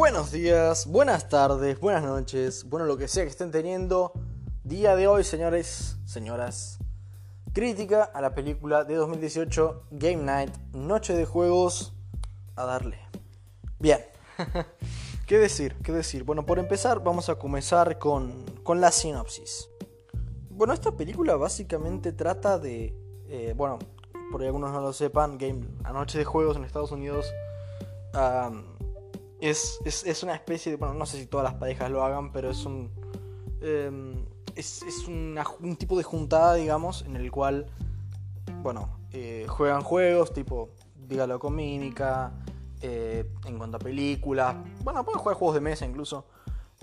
Buenos días, buenas tardes, buenas noches, bueno lo que sea que estén teniendo. Día de hoy, señores, señoras. Crítica a la película de 2018 Game Night, Noche de Juegos. A darle. Bien. ¿Qué decir? ¿Qué decir? Bueno, por empezar vamos a comenzar con, con la sinopsis. Bueno, esta película básicamente trata de... eh, bueno, por algunos no lo sepan, Game, la Noche de Juegos en Estados Unidos es, es, es una especie de... Bueno, no sé si todas las parejas lo hagan, pero es un... em, es es un tipo de juntada, digamos, en el cual, bueno, eh, juegan juegos tipo, dígalo con mímica, eh, en cuanto a películas, bueno, pueden jugar juegos de mesa incluso.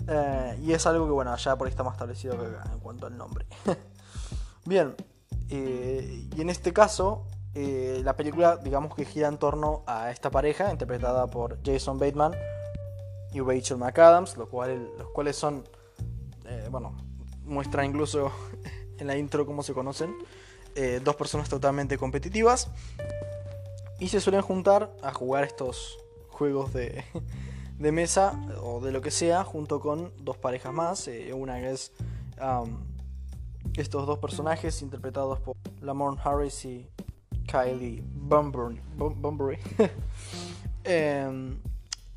Eh, y es algo que, bueno, allá por ahí está más establecido que acá en cuanto al nombre. Bien, y en este caso, eh, la película, digamos que gira en torno a esta pareja, interpretada por Jason Bateman y Rachel McAdams, lo cual, los cuales son, eh, bueno, muestra incluso en la intro cómo se conocen, eh, dos personas totalmente competitivas y se suelen juntar a jugar estos juegos de, de mesa o de lo que sea junto con dos parejas más, una que es estos dos personajes interpretados por Lamorne Harris y Kylie Bunbury, Bun- Bunbury. Em,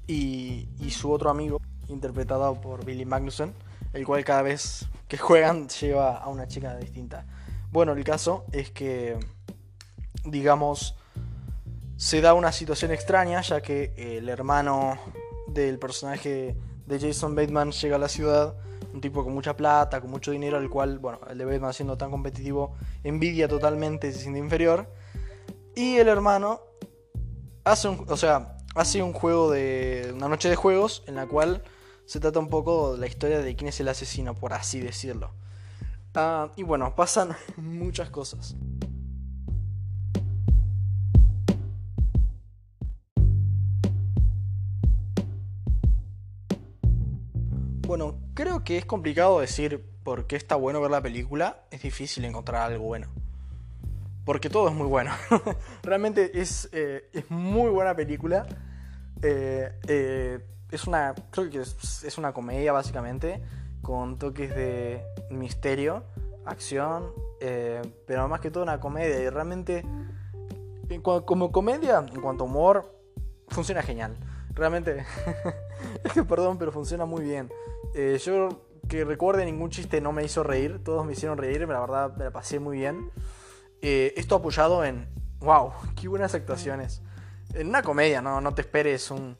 y, y su otro amigo interpretado por Billy Magnussen, el cual cada vez que juegan lleva a una chica distinta. Bueno, el caso es que, digamos, se da una situación extraña, ya que el hermano del personaje de Jason Bateman llega a la ciudad, un tipo con mucha plata, con mucho dinero, al cual, bueno, el de Bateman siendo tan competitivo, envidia totalmente, se siente inferior. Y el hermano hace un, o sea, hace un juego de una noche de juegos en la cual se trata un poco de la historia de quién es el asesino, por así decirlo. Ah, y bueno, pasan muchas cosas. Bueno, creo que es complicado decir por qué está bueno ver la película. Es difícil encontrar algo bueno. Porque todo es muy bueno. Realmente es, eh, es muy buena película. Eh, eh, es una. Creo que es, es una comedia, básicamente. Con toques de misterio, acción. eh, pero más que todo una comedia. Y realmente. como comedia, en cuanto a humor, funciona genial. Realmente. perdón, pero funciona muy bien. Eh, yo que recuerde ningún chiste no me hizo reír. Todos me hicieron reír. La verdad, me la pasé muy bien. Eh, esto apoyado en. ¡Wow! ¡Qué buenas actuaciones! En una comedia, no, no te esperes un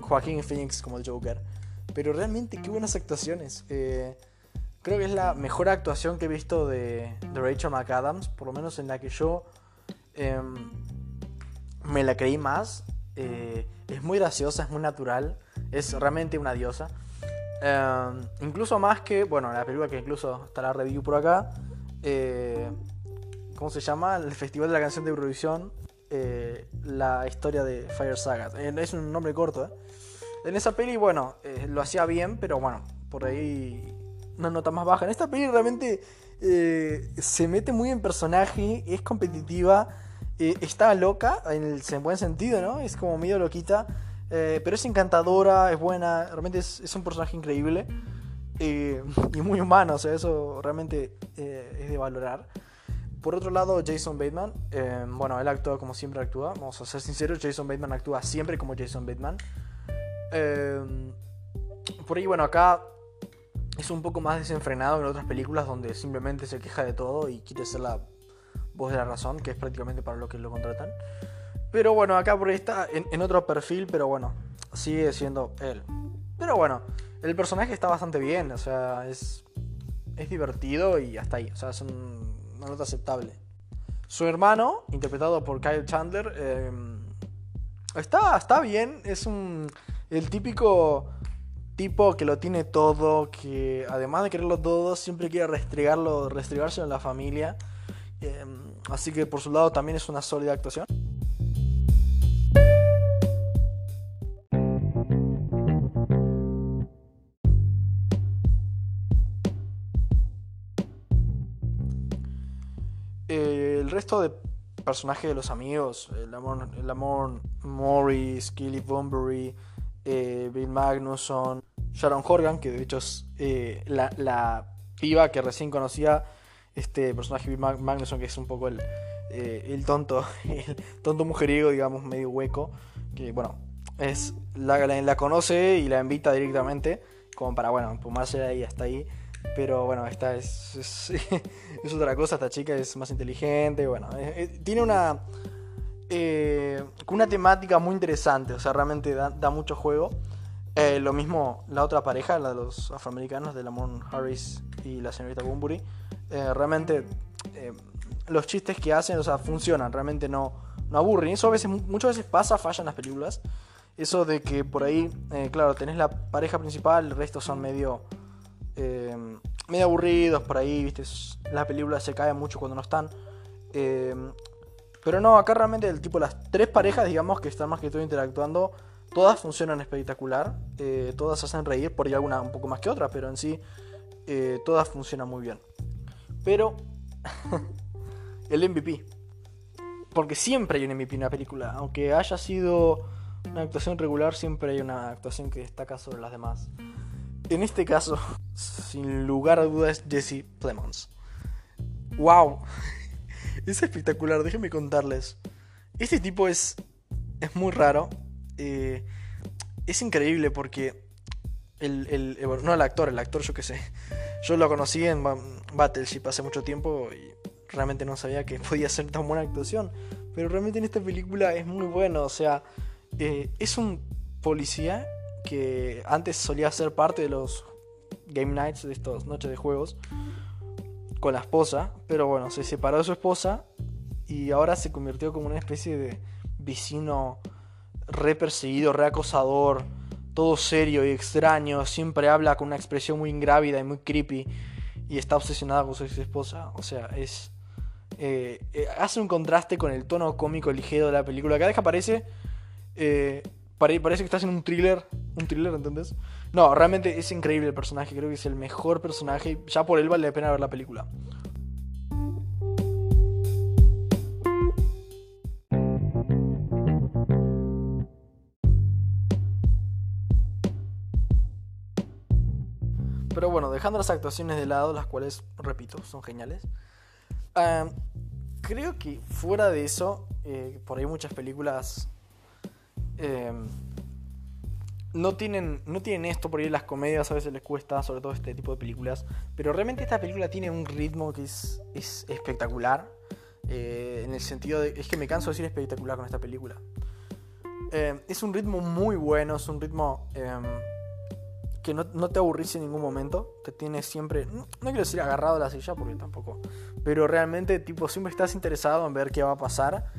Joaquín Phoenix como el Joker. Pero realmente, qué buenas actuaciones. Eh, creo que es la mejor actuación que he visto de, Rachel McAdams. Por lo menos en la que yo em, me la creí más. Eh, es muy graciosa, es muy natural. Es realmente una diosa. Em, incluso más que, bueno, la película que incluso está la review por acá. ¿Cómo se llama? El Festival de la Canción de Eurovisión. eh, la historia de Fire Saga. Eh, es un nombre corto, ¿eh? En esa peli, bueno, eh, lo hacía bien, pero bueno, por ahí una nota más baja. En esta peli realmente eh, se mete muy en personaje, es competitiva, eh, está loca, en el en buen sentido, ¿no? Es como medio loquita, pero es encantadora, es buena, realmente es, es un personaje increíble y muy humano, o sea, eso realmente es de valorar. Por otro lado, Jason Bateman, eh, bueno, él actúa como siempre actúa, vamos a ser sinceros, Jason Bateman actúa siempre como Jason Bateman. Eh, por ahí, bueno, acá es un poco más desenfrenado que en otras películas donde simplemente se queja de todo y quiere ser la voz de la razón, que es prácticamente para lo que lo contratan. Pero bueno, acá por ahí está en, en otro perfil, pero bueno, sigue siendo él. Pero bueno, el personaje está bastante bien, o sea, es, es divertido y hasta ahí, o sea, es un- una nota aceptable. Su hermano, interpretado por Kyle Chandler, eh, está, está bien, es un, el típico tipo que lo tiene todo, que además de quererlo todo, siempre quiere restregarlo, restregárselo en la familia. Eh, así que por su lado también es una sólida actuación. Resto de personajes de los amigos, el amor, el amor Morris, Kelly Bunbury, eh, Bill Magnusson, Sharon Horgan, que de hecho es eh, la, la, piba que recién conocía este personaje Bill Magnusson, que es un poco el, eh, el tonto, el tonto mujeriego, digamos, medio hueco, que bueno, es la, la, conoce y la invita directamente, como para, bueno, empumarse de ahí hasta ahí. Pero bueno, esta es, es, otra cosa, esta chica es más inteligente, bueno, tiene una, una temática muy interesante, o sea, realmente da, da mucho juego. Eh, lo mismo la otra pareja, la de los afroamericanos, de Lamont Harris y la señorita Bunbury. Eh, realmente eh, los chistes que hacen, o sea, funcionan, realmente no, no aburren. Eso a veces, muchas veces pasa, falla en las películas. Eso de que por ahí, claro, tenés la pareja principal, el resto son medio, medio aburridos por ahí, viste. La película se cae mucho cuando no están. pero no, acá realmente el tipo, las tres parejas, digamos, que están más que todo interactuando Todas funcionan espectacular, eh, todas hacen reír, por ahí alguna un poco más que otra, pero en sí eh, todas funcionan muy bien. Pero el MVP, porque siempre hay un MVP en una película, aunque haya sido una actuación regular, siempre hay una actuación que destaca sobre las demás. En este caso, sin lugar a dudas, Jesse Plemons. ¡Wow! Es espectacular, déjenme contarles. Este tipo es, es muy raro, eh, es increíble porque el, el, eh, no el actor, el actor yo qué sé, yo lo conocí en Battleship hace mucho tiempo y realmente no sabía que podía ser tan buena actuación, pero realmente en esta película es muy bueno, o sea, eh, es un policía que antes solía ser parte de los Game Nights, de estos noches de juegos, con la esposa, pero bueno, se separó de su esposa y ahora se convirtió como una especie de vecino re perseguido, re acosador, todo serio y extraño, siempre habla con una expresión muy ingrávida y muy creepy y está obsesionada con su ex esposa. O sea, es. Eh, eh, hace un contraste con el tono cómico ligero de la película. Cada vez que aparece, eh, parece que estás en un thriller. Un thriller, ¿entendés? No, realmente es increíble el personaje. Creo que es el mejor personaje. Ya por él vale la pena ver la película. Pero bueno, dejando las actuaciones de lado, las cuales, repito, son geniales. creo que fuera de eso, eh, por ahí muchas películas em, no, tienen, no tienen esto, por ahí las comedias a veces les cuesta, sobre todo este tipo de películas. Pero realmente esta película tiene un ritmo que es, es espectacular. Eh, en el sentido de. Es que me canso de decir espectacular con esta película. Em, es un ritmo muy bueno, es un ritmo em, que no, te aburrís en ningún momento. Te tienes siempre, no, quiero decir agarrado a la silla porque tampoco, pero realmente tipo siempre estás interesado en ver qué va a pasar,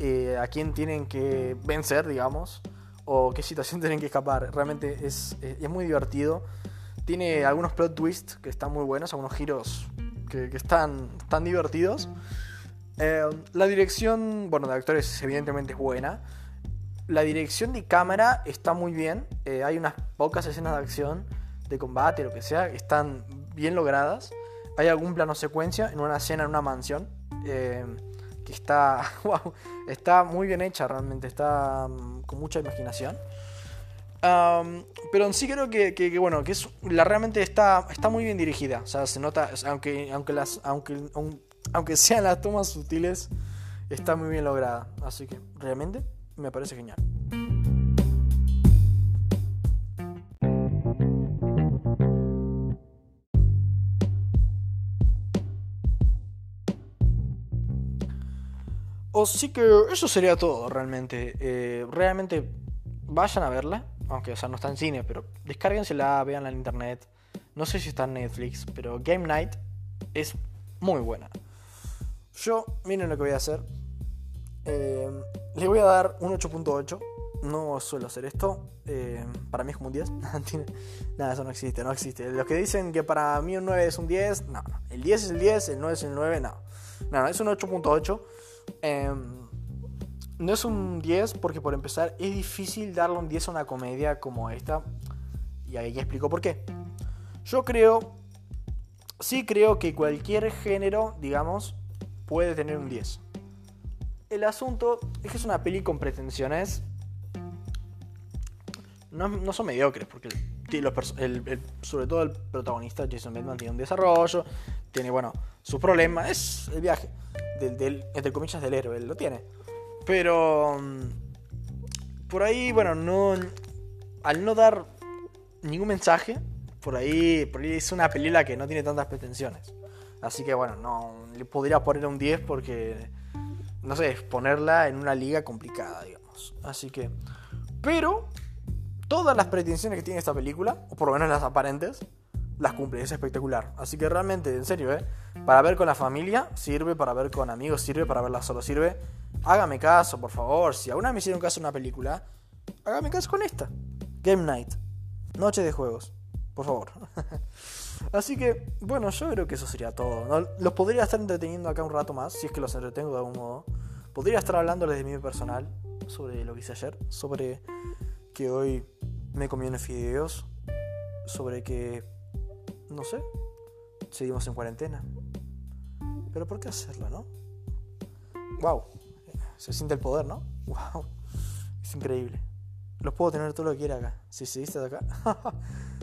eh, a quién tienen que vencer, digamos, o qué situación tienen que escapar. Realmente es, es, muy divertido. Tiene algunos plot twists que están muy buenos, algunos giros que, están, divertidos. Eh, la dirección, bueno, de actores evidentemente es buena. La dirección de cámara está muy bien. Eh, hay unas pocas escenas de acción, de combate, lo que sea, que están bien logradas. Hay algún plano secuencia en una escena en una mansión. Eh, que está. Wow, está muy bien hecha realmente. Está mm, con mucha imaginación. pero en sí creo que, bueno, que es. La realmente está, está muy bien dirigida. O sea, se nota. Aunque, aunque las. Aunque, aunque sean las tomas sutiles. Está muy bien lograda. Así que realmente me parece genial. O sí que eso sería todo realmente. Eh, realmente vayan a verla. Aunque, o sea, no está en cine, pero descárguensela, veanla en internet. No sé si está en Netflix, pero Game Night es muy buena. Yo, miren lo que voy a hacer. Eh, le voy a dar un 8.8. No suelo hacer esto. Eh, para mí es como un 10. Nada, eso no existe, no existe. Los que dicen que para mí un 9 es un 10, no, no. El 10 es el 10, el 9 es el 9, no. No, no es un 8.8. Em, no es un 10 porque por empezar es difícil darle un 10 a una comedia como esta. Y ahí explico por qué. Yo creo, sí creo que cualquier género, digamos, puede tener un 10. El asunto es que es una peli con pretensiones. no, son mediocres, porque sobre todo el protagonista Jason Bateman tiene un desarrollo, tiene, bueno, sus problemas, es el viaje, del, entre comillas, del héroe, él lo tiene. Pero mm, por ahí, bueno, no al no dar ningún mensaje, por ahí, por ahí es una película que no tiene tantas pretensiones. Así que bueno, no le podría poner un 10 porque no sé, ponerla en una liga complicada, digamos. Así que pero todas las pretensiones que tiene esta película, o por lo menos las aparentes, las cumple, es espectacular. Así que realmente, en serio, ¿eh? Para ver con la familia sirve, para ver con amigos sirve, para verla solo sirve. Hágame caso, por favor. Si alguna vez me hicieron caso en una película, hágame caso con esta. Game Night. Noche de juegos. Por favor. Así que, bueno, yo creo que eso sería todo. Los podría estar entreteniendo acá un rato más, si es que los entretengo de algún modo. Podría estar hablándoles de mi personal, sobre lo que hice ayer, sobre que hoy me comí unos fideos, sobre que, no sé, seguimos en cuarentena. Pero ¿por qué hacerlo, no? Wow, se siente el poder, ¿no? Wow, es increíble. Los puedo tener todo lo que quiera acá. Si seguiste acá,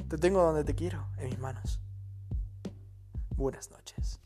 te tengo donde te quiero, en mis manos. Buenas noches.